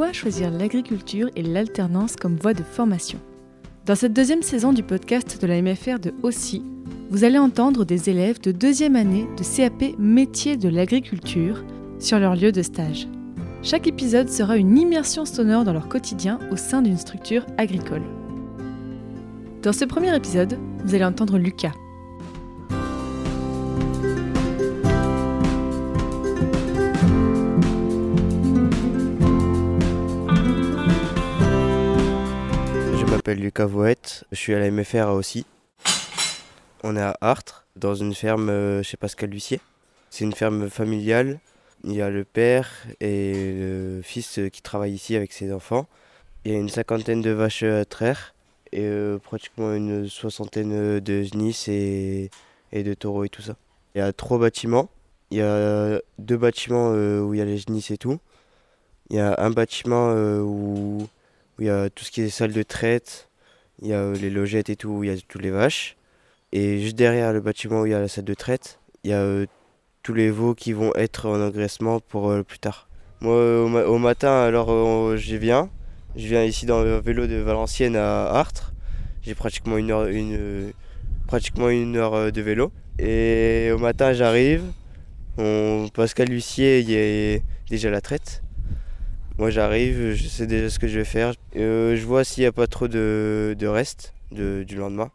pourquoi choisir l'agriculture et l'alternance comme voie de formation. Dans cette deuxième saison du podcast de la MFR de Aussi, vous allez entendre des élèves de deuxième année de CAP métier de l'agriculture sur leur lieu de stage. Chaque épisode sera une immersion sonore dans leur quotidien au sein d'une structure agricole. Dans ce premier épisode, vous allez entendre Lucas. Lucas je suis à la MFR aussi. On est à Artres, dans une ferme euh, chez Pascal Lucier. C'est une ferme familiale. Il y a le père et le fils euh, qui travaillent ici avec ses enfants. Il y a une cinquantaine de vaches à traire et euh, pratiquement une soixantaine de genisses et, de taureaux et tout ça. Il y a trois bâtiments. Il y a deux bâtiments euh, où il y a les genisses et tout. Il y a un bâtiment euh, où, où il y a tout ce qui est salle de traite. Il y a euh, les logettes et tout, où il y a toutes les vaches. Et juste derrière le bâtiment où il y a la salle de traite, il y a euh, tous les veaux qui vont être en engraissement pour euh, plus tard. Moi, au, ma- au matin, alors j'y viens. Je viens ici dans le vélo de Valenciennes à Artres. J'ai pratiquement une heure, une, pratiquement une heure de vélo. Et au matin, j'arrive. On, Pascal Lucier, il est déjà à la traite. Moi, j'arrive, je sais déjà ce que je vais faire. Euh, je vois s'il n'y a pas trop de, de reste du lendemain.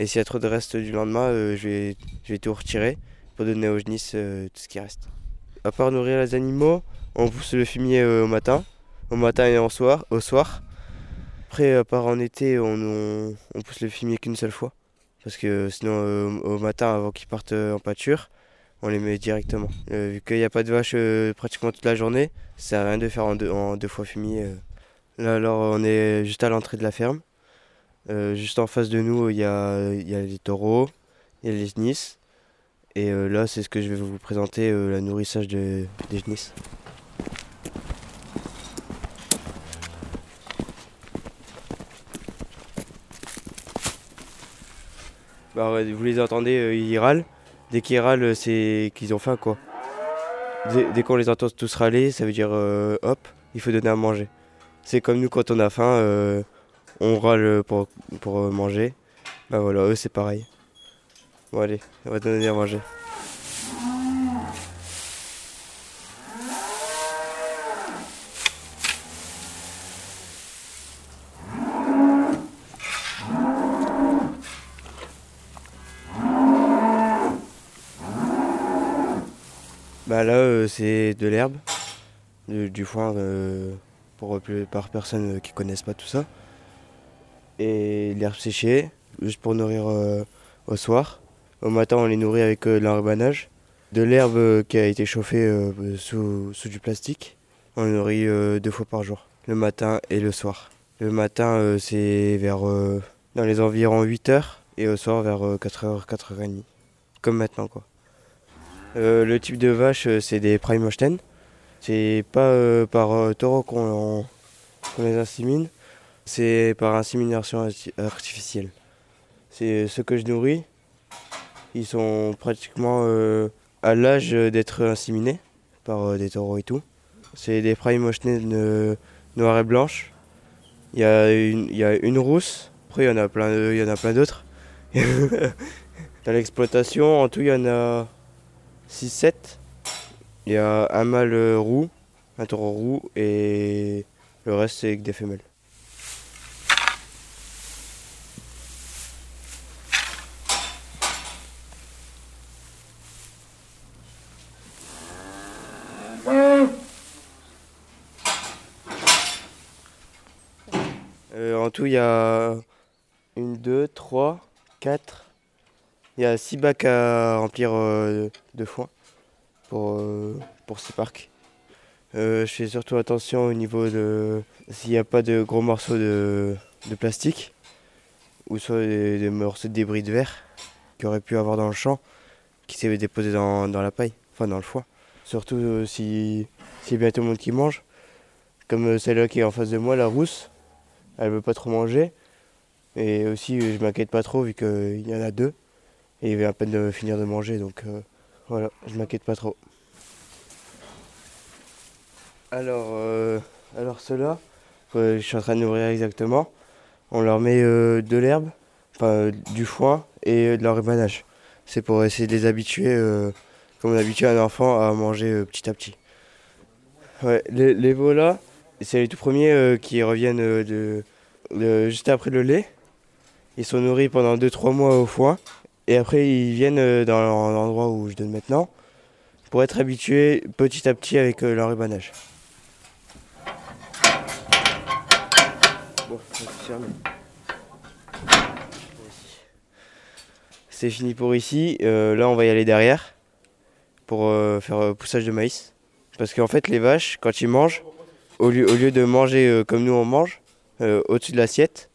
Et s'il y a trop de reste du lendemain, euh, je, vais, je vais tout retirer pour donner aux genisses euh, tout ce qui reste. À part nourrir les animaux, on pousse le fumier au matin, au matin et au soir. Au soir. Après, à part en été, on, on, on pousse le fumier qu'une seule fois. Parce que sinon, au matin, avant qu'ils partent en pâture, on les met directement. Euh, vu qu'il n'y a pas de vaches euh, pratiquement toute la journée, ça sert à rien de faire en deux, en deux fois fumier. euh. Là, alors, on est juste à l'entrée de la ferme. Juste en face de nous, il y a, y a les taureaux, il y a les genisses. Et là, c'est ce que je vais vous présenter, la nourrissage de- des genisses. Bah, vous les entendez, ils râlent. Dès qu'ils râlent, c'est qu'ils ont faim, quoi. Dès, qu'on les entend tous râler, ça veut dire, euh, hop, il faut donner à manger. C'est comme nous, quand on a faim, euh, on râle pour, pour euh, manger. Bah voilà, eux, c'est pareil. Bon, allez, on va donner à manger. Bah là, euh, c'est de l'herbe, du, foin euh, pour par personnes euh, qui connaissent pas tout ça. Et l'herbe séchée, juste pour nourrir au soir. Au matin, on les nourrit avec euh, de l'herbe qui a été chauffée sous, sous du plastique. On nourrit deux fois par jour, le matin et le soir. Le matin, c'est vers dans les environs 8 heures et au soir vers 4h, 4h30. Comme maintenant, quoi. Euh, le type de vache, euh, c'est des Prime Holstein. C'est pas euh, par euh, taureau qu'on les insémine, c'est par insémination arti- artificielle. C'est ceux que je nourris, ils sont pratiquement à l'âge d'être inséminés par des taureaux et tout. C'est des Prime Holstein noires et blanches. Il y, a une, rousse, après il y en a plein d'autres. Dans l'exploitation, en tout, il y en a 6-7. Il y a un mâle euh, roux, un taureau roux et le reste c'est que des femelles. Euh, en tout, il y a une, deux, trois, quatre. Il y a six bacs à remplir euh, de foin pour, euh, pour ces parcs. Euh, je fais surtout attention au niveau de s'il n'y a pas de gros morceaux de, de plastique ou soit des, morceaux de débris de verre qu'il aurait pu avoir dans le champ qui s'est déposé dans, dans la paille, enfin dans le foin. Surtout euh, si s'il y a bien tout le monde qui mange. Comme euh, celle-là qui est en face de moi, la rousse, elle veut pas trop manger. Et aussi, je m'inquiète pas trop vu qu'il y en a deux. Et il vient à peine de finir de manger, donc euh, voilà, je m'inquiète pas trop. Alors, euh, Alors ceux-là, je suis en train de nourrir exactement. On leur met de l'herbe, enfin du foin et de l'enrubanage. C'est pour essayer de les habituer, comme on habitue un enfant, à manger petit à petit. Les, les là, c'est les tout premiers qui reviennent de, juste après le lait. Ils sont nourris pendant 2-3 mois au foin. Et après, ils viennent euh, dans l'endroit où je donne maintenant pour être habitués petit à petit avec euh, l'enrubanage. Bon, c'est fini pour ici. Euh, là, on va y aller derrière pour faire poussage de maïs. Parce qu'en fait, les vaches, quand ils mangent, au lieu, au lieu de manger comme nous on mange, au-dessus de l'assiette,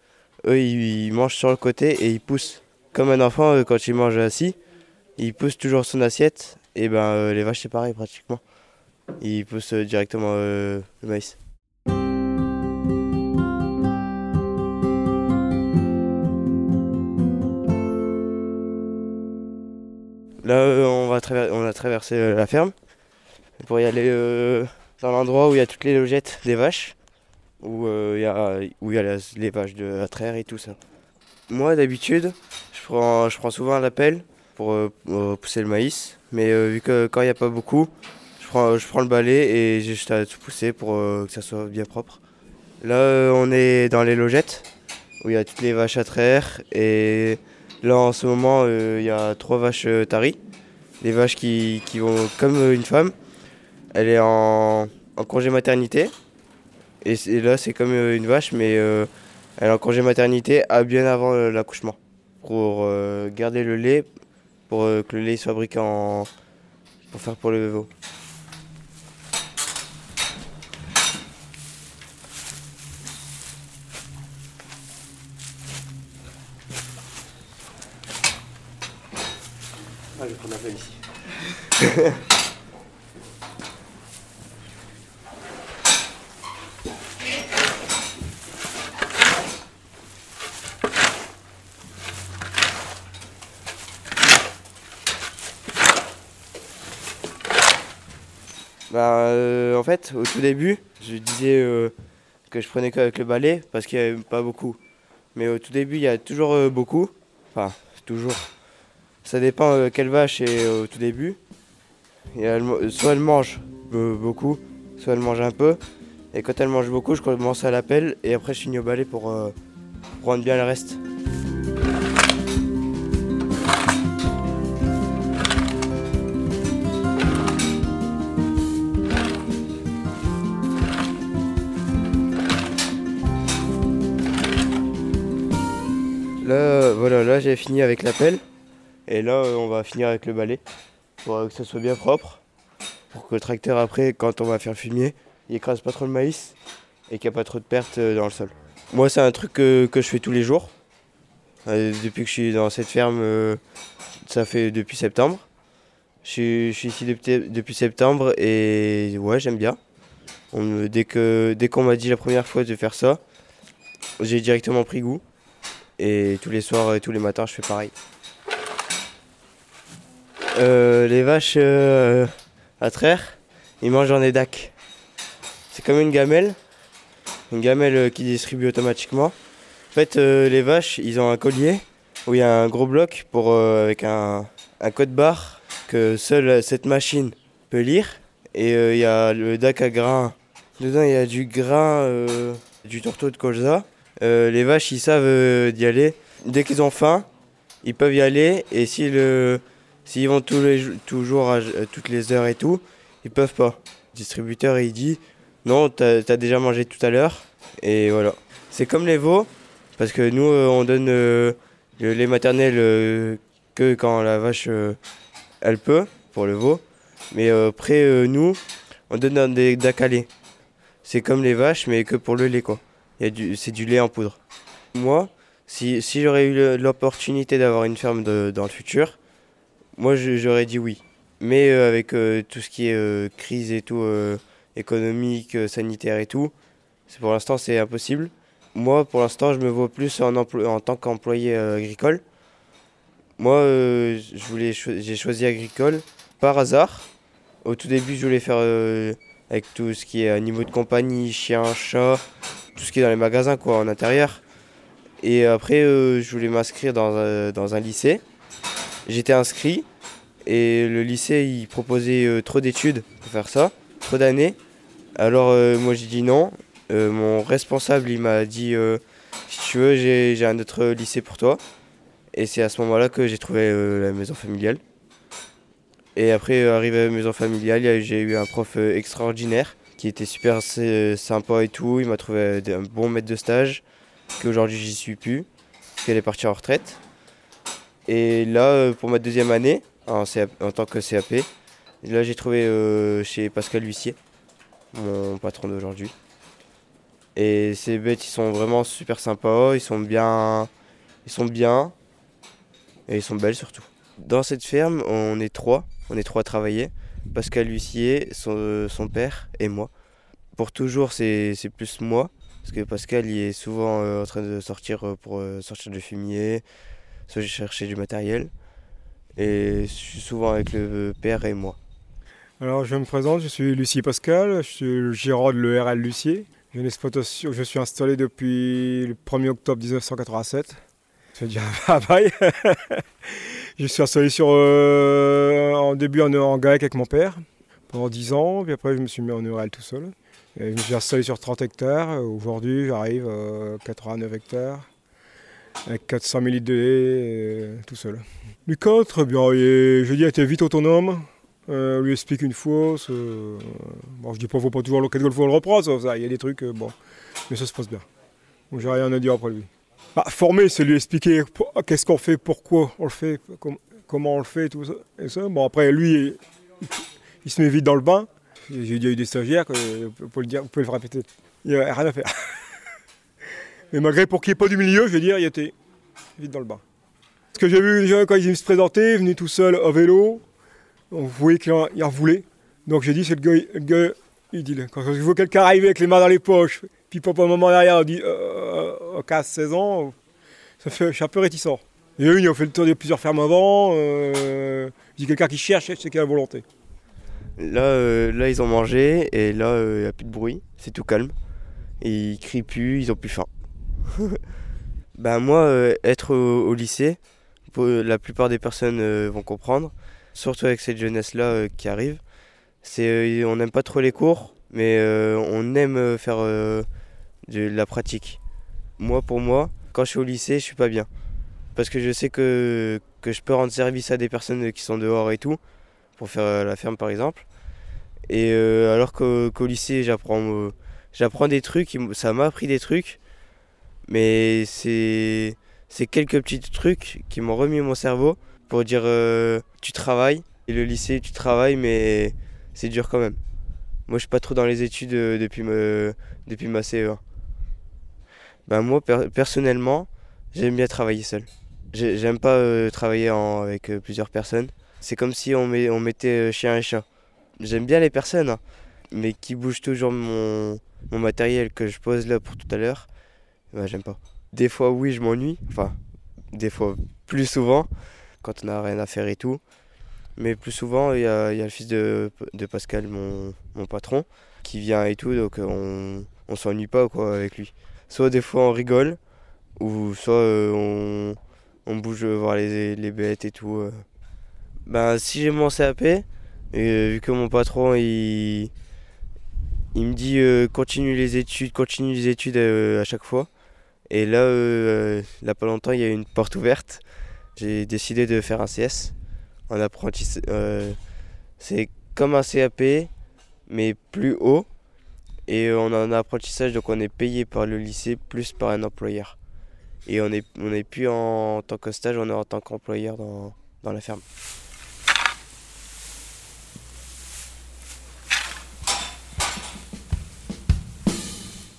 eux, ils mangent sur le côté et ils poussent. Comme un enfant, euh, quand il mange assis, il pousse toujours son assiette. Et ben euh, les vaches, c'est pareil pratiquement. Ils poussent euh, directement le maïs. Là, on, va on a traversé la ferme pour y aller dans l'endroit où il y a toutes les logettes des vaches où il y a, où y a les vaches de la traire et tout ça. Moi d'habitude, je prends souvent un appel pour euh, pousser le maïs, mais euh, vu que quand il n'y a pas beaucoup, je prends, je prends le balai et j'ai juste à tout pousser pour euh, que ça soit bien propre. Là on est dans les logettes où il y a toutes les vaches à traire et là en ce moment il y a trois vaches taries, les vaches qui, qui, vont comme une femme. Elle est en, congé maternité et, là, c'est comme une vache, mais elle est en congé maternité à bien avant l'accouchement. Pour garder le lait, pour que le lait soit fabriqué en. pour faire pour le veau. Ah, je vais prendre un ici. Bah, euh, en fait, au tout début, je disais euh, que je prenais qu'avec le balai parce qu'il n'y avait pas beaucoup. Mais au tout début, il y a toujours euh, beaucoup. Enfin, toujours. Ça dépend quelle vache est au tout début. soit elle mange beaucoup, soit elle mange un peu. Et quand elle mange beaucoup, je commence à l'appel et après je finis au balai pour prendre bien le reste. Là, j'ai fini avec la pelle. Et là, euh, on va finir avec le balai pour euh, que ça soit bien propre. Pour que le tracteur, après, quand on va faire fumier, il écrase pas trop le maïs et qu'il n'y a pas trop de pertes euh, dans le sol. Moi, c'est un truc que, je fais tous les jours. depuis que je suis dans cette ferme, ça fait depuis septembre. Je suis, ici depuis, septembre et ouais, j'aime bien. dès qu'on m'a dit la première fois de faire ça, j'ai directement pris goût. Et tous les soirs et tous les matins, je fais pareil. Euh, les vaches euh, à traire, ils mangent en édac. C'est comme une gamelle, une gamelle euh, qui distribue automatiquement. En fait, les vaches, ils ont un collier où il y a un gros bloc avec un, code barre que seule cette machine peut lire. Et il y a le DAC à grains. Dedans, il y a du grain, du tourteau de colza euh, les vaches, ils savent euh, d'y aller. Dès qu'ils ont faim, ils peuvent y aller. Et s'ils vont tous les, toujours à, toutes les heures et tout, ils peuvent pas. Le distributeur, il dit non, tu as, déjà mangé tout à l'heure. Et voilà. C'est comme les veaux, parce que nous, euh, on donne le lait maternel que quand la vache, elle peut, pour le veau. Mais après, nous, on donne des dacalés. C'est comme les vaches, mais que pour le lait, quoi c'est du lait en poudre. Moi, si, j'aurais eu l'opportunité d'avoir une ferme dans le futur, moi j'aurais dit oui. Mais euh, avec euh, tout ce qui est euh, crise et tout, économique, sanitaire et tout, pour l'instant c'est impossible. Moi pour l'instant je me vois plus en, en tant qu'employé agricole. Moi j'ai choisi agricole par hasard. Au tout début je voulais faire avec tout ce qui est animaux de compagnie, chiens, chats, tout ce qui est dans les magasins quoi, en intérieur. Et après, je voulais m'inscrire dans, dans, un lycée. J'étais inscrit et le lycée il proposait trop d'études pour faire ça, trop d'années. Alors moi j'ai dit non. mon responsable il m'a dit si tu veux j'ai un autre lycée pour toi. Et c'est à ce moment-là que j'ai trouvé la maison familiale. Et après, euh, arrivé à la maison familiale, j'ai eu un prof euh, extraordinaire qui était super sympa et tout. Il m'a trouvé un bon maître de stage, qu'aujourd'hui j'y suis plus, qu'elle est partie en retraite. Et là, euh, pour ma deuxième année, en, tant que CAP, là j'ai trouvé chez Pascal Huissier, mon patron d'aujourd'hui. Et ces bêtes, ils sont vraiment super sympas, ils sont bien, ils sont bien, et ils sont belles surtout. Dans cette ferme, on est trois. On est trois à travailler. Pascal Lucier, son, père et moi. Pour toujours, c'est plus moi. Parce que Pascal, est souvent euh, en train de sortir euh, pour euh, sortir du fumier, soit chercher du matériel. Et je suis souvent avec le père et moi. Alors, je me présente, je suis Lucie Pascal, je suis le gérant de l'ERL Lucier. Je suis installé depuis le 1er octobre 1987. Ça fait déjà un travail. Je suis installé sur, euh, en début en, en GAEC avec mon père pendant 10 ans, puis après je me suis mis en URL tout seul. Je me suis installé sur 30 hectares. Aujourd'hui, j'arrive à 89 hectares avec 400 000 litres de lait tout seul. Lucas, très bien. Je dis, était vite autonome. Euh, lui explique une fois. Euh, bon, je dis pas, faut pas toujours le fois le reprendre. Il y a des trucs, euh, bon, mais ça se passe bien. J'ai rien à dire après lui. Bah, former, c'est lui expliquer qu'est-ce qu'on fait, pourquoi on le fait, comment on le fait, tout ça. Et ça. Bon, après, lui, il, se met vite dans le bain. J'ai déjà eu des stagiaires, vous pouvez le dire, vous pouvez le répéter. Il n'y a rien à faire. Mais malgré pour qu'il n'y ait pas du milieu, je veux dire, il était vite dans le bain. Ce que j'ai vu déjà quand il se présentait, venu tout seul à vélo, on voyait qu'il en voulait. Donc j'ai dit, c'est le gars, il dit, quand je vois quelqu'un arriver avec les mains dans les poches, puis pas un moment derrière, on dit, euh, 15-16 ans, ça fait, je suis un peu réticent. Et eux, ils ont fait le tour de plusieurs fermes avant. Euh, dis quelqu'un qui cherche, c'est qu'il a la volonté. Là, euh, là, ils ont mangé et là, il euh, n'y a plus de bruit, c'est tout calme. Ils crient plus, ils ont plus faim. ben moi, euh, être au, lycée, la plupart des personnes vont comprendre, surtout avec cette jeunesse-là qui arrive. C'est, on n'aime pas trop les cours, mais on aime faire de la pratique. Moi, pour moi, quand je suis au lycée, je suis pas bien. Parce que je sais que, que je peux rendre service à des personnes qui sont dehors et tout, pour faire euh, la ferme par exemple. Et euh, alors qu'au lycée, j'apprends euh, j'apprends des trucs, ça m'a appris des trucs, mais c'est quelques petits trucs qui m'ont remis mon cerveau pour dire tu travailles. Et le lycée, tu travailles, mais c'est dur quand même. Moi, je suis pas trop dans les études depuis, me, depuis ma CE1. Ben moi, personnellement, j'aime bien travailler seul. J'aime pas euh, travailler avec euh, plusieurs personnes. C'est comme si on, mettait euh, chien et chat. J'aime bien les personnes, hein, mais qui bougent toujours mon, matériel que je pose là pour tout à l'heure, ben, j'aime pas. Des fois, oui, je m'ennuie. Enfin, des fois, plus souvent, quand on n'a rien à faire et tout. Mais plus souvent, il y a, le fils de, Pascal, mon, mon, patron, qui vient et tout, donc on, on s'ennuie pas quoi avec lui. Soit des fois on rigole, ou soit euh, on, bouge voir les, les, bêtes et tout. Euh. Ben, si j'ai mon CAP, euh, vu que mon patron il, il me dit continue les études, continue les études à chaque fois. Et là, là pas longtemps, il y a une porte ouverte. J'ai décidé de faire un CS en apprentissage. c'est comme un CAP, mais plus haut. Et on a un apprentissage, donc on est payé par le lycée plus par un employeur. Et on n'est on est plus en, tant que stage, on est en tant qu'employeur dans, dans la ferme.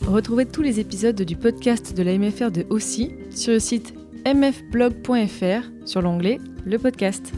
Retrouvez tous les épisodes du podcast de la MFR de Aussi sur le site mfblog.fr sur l'onglet Le podcast.